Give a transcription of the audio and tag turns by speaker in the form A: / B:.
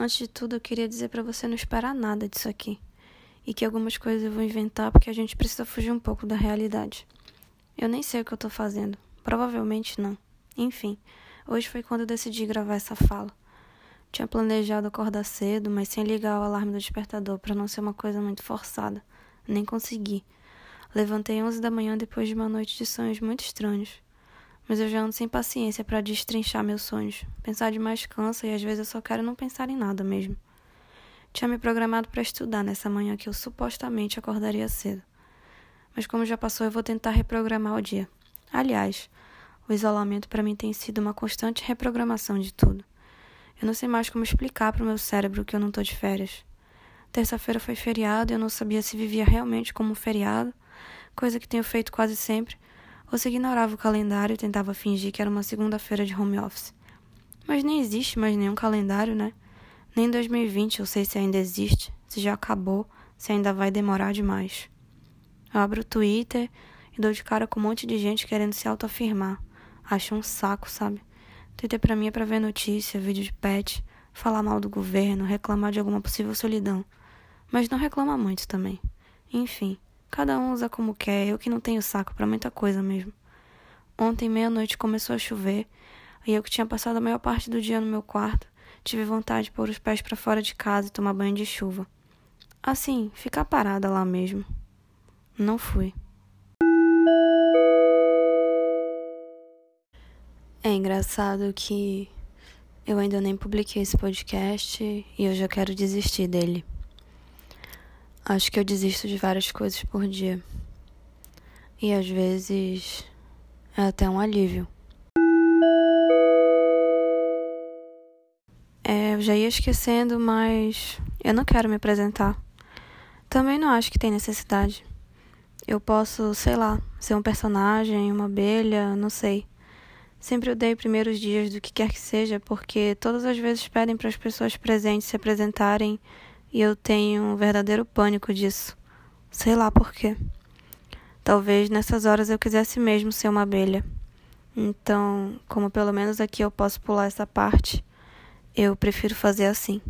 A: Antes de tudo, eu queria dizer para você não esperar nada disso aqui. E que algumas coisas eu vou inventar porque a gente precisa fugir um pouco da realidade. Eu nem sei o que eu tô fazendo. Provavelmente não. Enfim, hoje foi quando eu decidi gravar essa fala. Tinha planejado acordar cedo, mas sem ligar o alarme do despertador para não ser uma coisa muito forçada. Nem consegui. Levantei 11 da manhã depois de uma noite de sonhos muito estranhos. Mas eu já ando sem paciência para destrinchar meus sonhos. Pensar demais cansa e às vezes eu só quero não pensar em nada mesmo. Tinha me programado para estudar nessa manhã que eu supostamente acordaria cedo. Mas como já passou, eu vou tentar reprogramar o dia. Aliás, o isolamento para mim tem sido uma constante reprogramação de tudo. Eu não sei mais como explicar para o meu cérebro que eu não estou de férias. Terça-feira foi feriado e eu não sabia se vivia realmente como um feriado, coisa que tenho feito quase sempre, se ignorava o calendário e tentava fingir que era uma segunda-feira de home office. Mas nem existe mais nenhum calendário, né? Nem 2020 eu sei se ainda existe, se já acabou, se ainda vai demorar demais. Eu abro o Twitter e dou de cara com um monte de gente querendo se autoafirmar. Acho um saco, sabe? Twitter pra mim é pra ver notícia, vídeo de pet, falar mal do governo, reclamar de alguma possível solidão. Mas não reclama muito também. Enfim, cada um usa como quer, eu que não tenho saco para muita coisa mesmo. Ontem, meia-noite, começou a chover, e eu que tinha passado a maior parte do dia no meu quarto, tive vontade de pôr os pés para fora de casa e tomar banho de chuva. Assim, ficar parada lá mesmo. Não fui. É engraçado que eu ainda nem publiquei esse podcast e eu já quero desistir dele. Acho que eu desisto de várias coisas por dia. E às vezes é até um alívio. É, eu já ia esquecendo, mas eu não quero me apresentar. Também não acho que tem necessidade. Eu posso, sei lá, ser um personagem, uma abelha, não sei. Sempre odeio primeiros dias do que quer que seja, porque todas as vezes pedem para as pessoas presentes se apresentarem e eu tenho um verdadeiro pânico disso. Sei lá por quê. Talvez nessas horas eu quisesse mesmo ser uma abelha. Então, como pelo menos aqui eu posso pular essa parte, eu prefiro fazer assim.